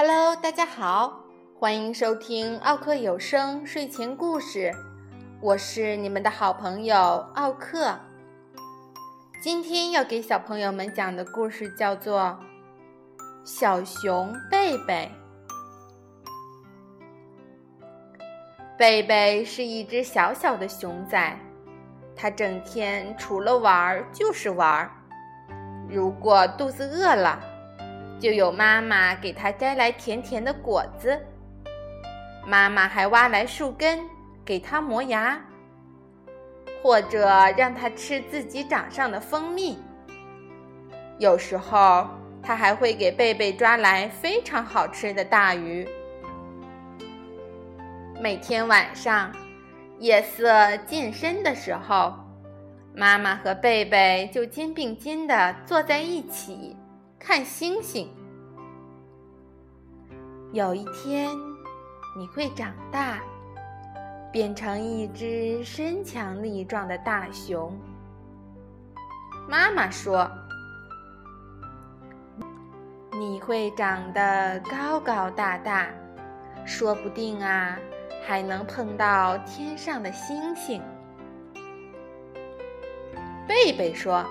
Hello，大家好，欢迎收听奥克有声睡前故事，我是你们的好朋友奥克。今天要给小朋友们讲的故事叫做《小熊贝贝》。贝贝是一只小小的熊仔，它整天除了玩就是玩。如果肚子饿了，就有妈妈给它摘来甜甜的果子。妈妈还挖来树根给它磨牙，或者让它吃自己掌上的蜂蜜。有时候，它还会给贝贝抓来非常好吃的大鱼。每天晚上，夜色渐深的时候，妈妈和贝贝就肩并肩的坐在一起。看星星。有一天，你会长大，变成一只身强力壮的大熊。妈妈说：“你会长得高高大大，说不定啊，还能碰到天上的星星。”贝贝说：“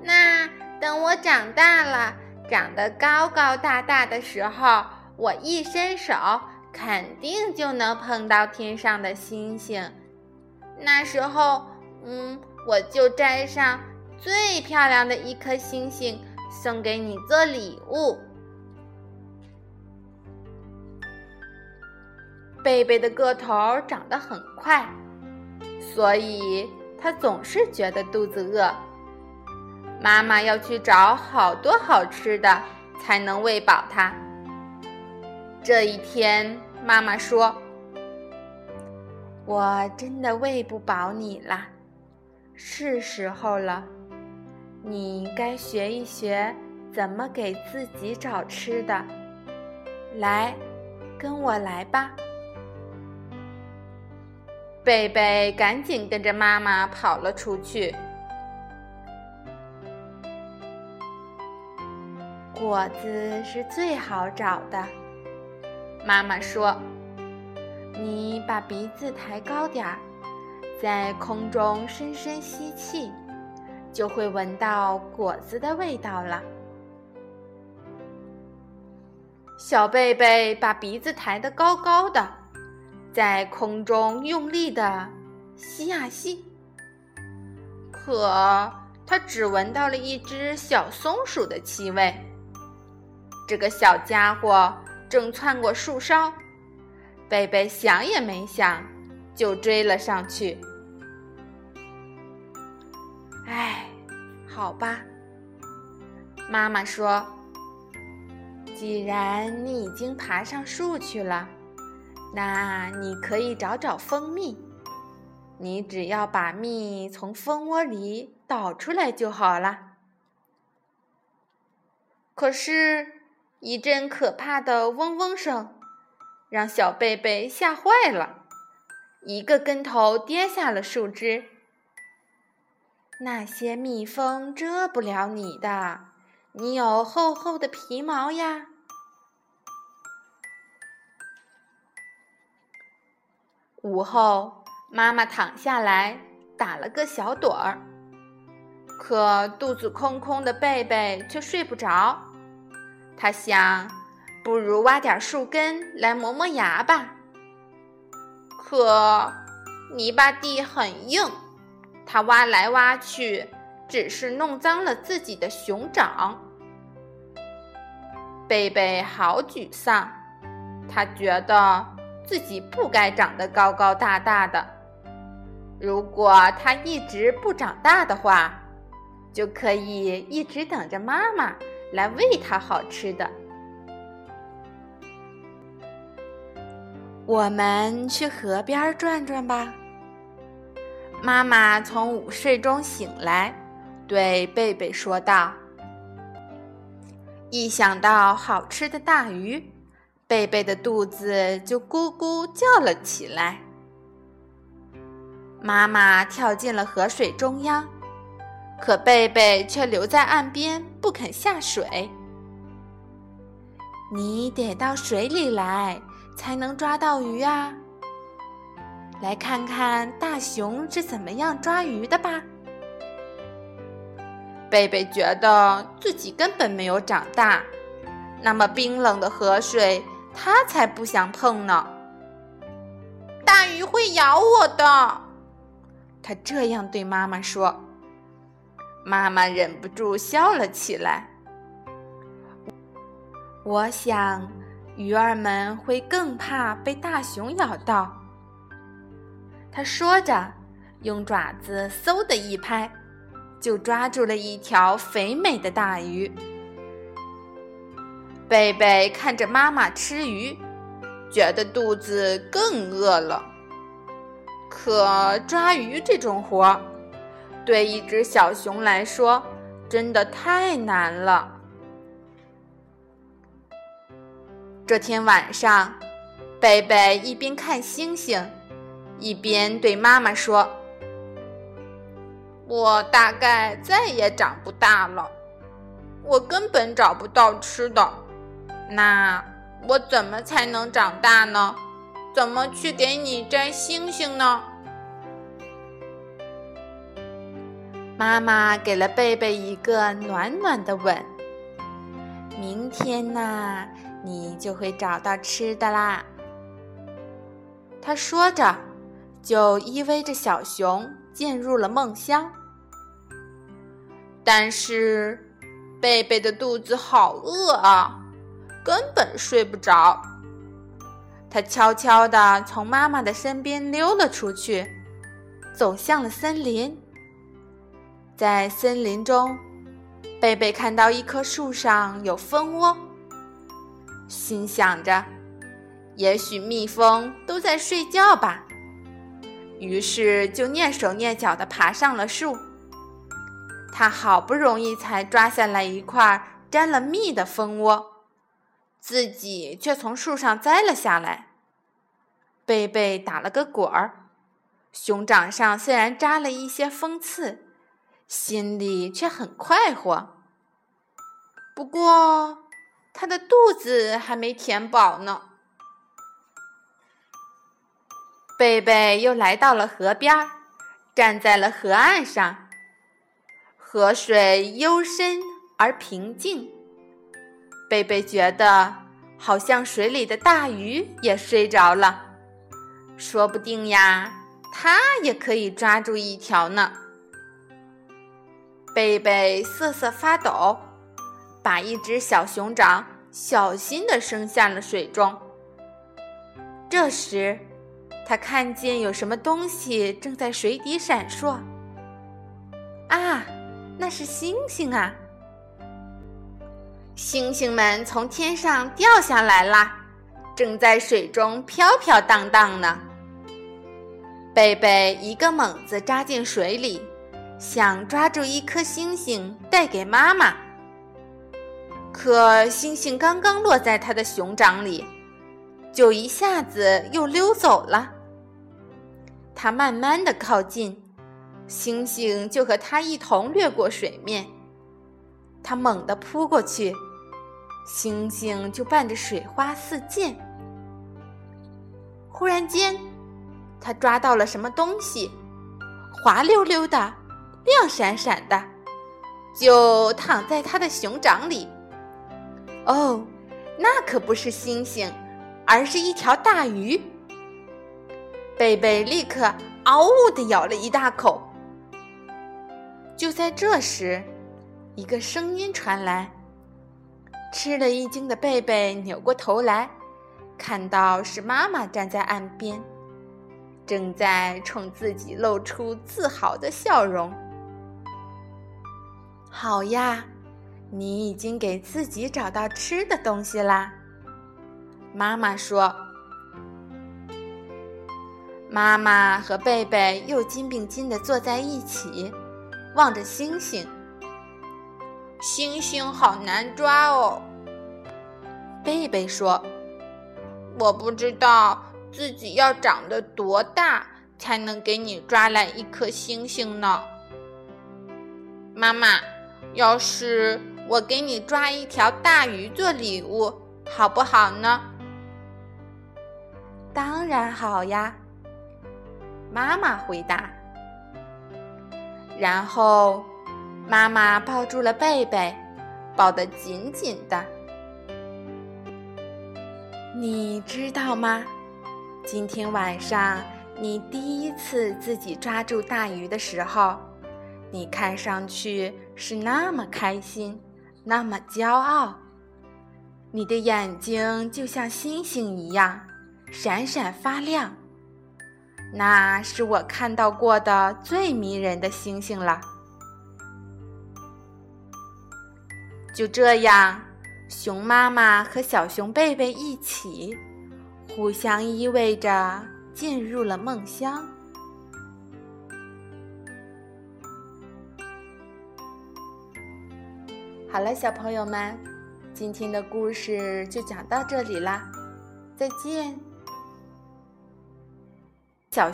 那……”等我长大了，长得高高大大的时候，我一伸手，肯定就能碰到天上的星星。那时候，嗯，我就摘上最漂亮的一颗星星，送给你做礼物。贝贝的个头长得很快，所以他总是觉得肚子饿。妈妈要去找好多好吃的，才能喂饱它。这一天，妈妈说：“我真的喂不饱你了，是时候了，你该学一学怎么给自己找吃的。来，跟我来吧。”贝贝赶紧跟着妈妈跑了出去。果子是最好找的，妈妈说：“你把鼻子抬高点儿，在空中深深吸气，就会闻到果子的味道了。”小贝贝把鼻子抬得高高的，在空中用力的吸呀吸，可他只闻到了一只小松鼠的气味。这个小家伙正窜过树梢，贝贝想也没想，就追了上去。哎，好吧，妈妈说：“既然你已经爬上树去了，那你可以找找蜂蜜。你只要把蜜从蜂窝里倒出来就好了。”可是。一阵可怕的嗡嗡声，让小贝贝吓坏了，一个跟头跌下了树枝。那些蜜蜂蛰不了你的，你有厚厚的皮毛呀。午后，妈妈躺下来打了个小盹儿，可肚子空空的贝贝却睡不着。他想，不如挖点树根来磨磨牙吧。可泥巴地很硬，他挖来挖去，只是弄脏了自己的熊掌。贝贝好沮丧，他觉得自己不该长得高高大大的。如果他一直不长大的话，就可以一直等着妈妈。来喂它好吃的。我们去河边转转吧。妈妈从午睡中醒来，对贝贝说道：“一想到好吃的大鱼，贝贝的肚子就咕咕叫了起来。”妈妈跳进了河水中央。可贝贝却留在岸边不肯下水。你得到水里来才能抓到鱼啊！来看看大熊是怎么样抓鱼的吧。贝贝觉得自己根本没有长大，那么冰冷的河水，他才不想碰呢。大鱼会咬我的，他这样对妈妈说。妈妈忍不住笑了起来。我想，鱼儿们会更怕被大熊咬到。他说着，用爪子嗖的一拍。就抓住了一条肥美的大鱼。贝贝看着妈妈吃鱼，觉得肚子更饿了。可抓鱼这种活儿，对一只小熊来说真的太难了。这天晚上，贝贝一边看星星，一边对妈妈说。我大概再也长不大了，我根本找不到吃的，那我怎么才能长大呢？怎么去给你摘星星呢？妈妈给了贝贝一个暖暖的吻。明天呐，你就会找到吃的啦。他说着，就依偎着小熊。进入了梦乡，但是贝贝的肚子好饿啊，根本睡不着。他悄悄地从妈妈的身边溜了出去，走向了森林。在森林中，贝贝看到一棵树上有蜂窝，心想着，也许蜜蜂都在睡觉吧。于是就蹑手蹑脚地爬上了树。他好不容易才抓下来一块沾了蜜的蜂窝，自己却从树上摘了下来。贝贝打了个滚儿，熊掌上虽然扎了一些蜂刺，心里却很快活。不过，他的肚子还没填饱呢。贝贝又来到了河边，站在了河岸上。河水幽深而平静，贝贝觉得好像水里的大鱼也睡着了。说不定呀，它也可以抓住一条呢。贝贝瑟瑟发抖，把一只小熊掌小心地伸向了水中。这时，他看见有什么东西正在水底闪烁。啊，那是星星啊！星星们从天上掉下来啦，正在水中飘飘荡荡呢。贝贝一个猛子扎进水里，想抓住一颗星星带给妈妈。可星星刚刚落在他的熊掌里。就一下子又溜走了。他慢慢的靠近，星星就和他一同掠过水面。他猛地扑过去，星星就伴着水花四溅。忽然间，他抓到了什么东西，滑溜溜的，亮闪闪的，就躺在他的熊掌里。哦，那可不是星星。而是一条大鱼。贝贝立刻“嗷呜”的咬了一大口。就在这时，一个声音传来。吃了一惊的贝贝扭过头来，看到是妈妈站在岸边，正在冲自己露出自豪的笑容。好呀，你已经给自己找到吃的东西啦。妈妈说：“妈妈和贝贝又肩并肩的坐在一起，望着星星。星星好难抓哦。”贝贝说：“我不知道自己要长得多大才能给你抓来一颗星星呢。”妈妈，要是我给你抓一条大鱼做礼物。好不好呢？当然好呀，妈妈回答。然后，妈妈抱住了贝贝，抱得紧紧的。你知道吗？今天晚上你第一次自己抓住大鱼的时候，你看上去是那么开心，那么骄傲。你的眼睛就像星星一样，闪闪发亮。那是我看到过的最迷人的星星了。就这样，熊妈妈和小熊贝贝一起，互相依偎着进入了梦乡。好了，小朋友们，今天的故事就讲到这里啦，再见。小。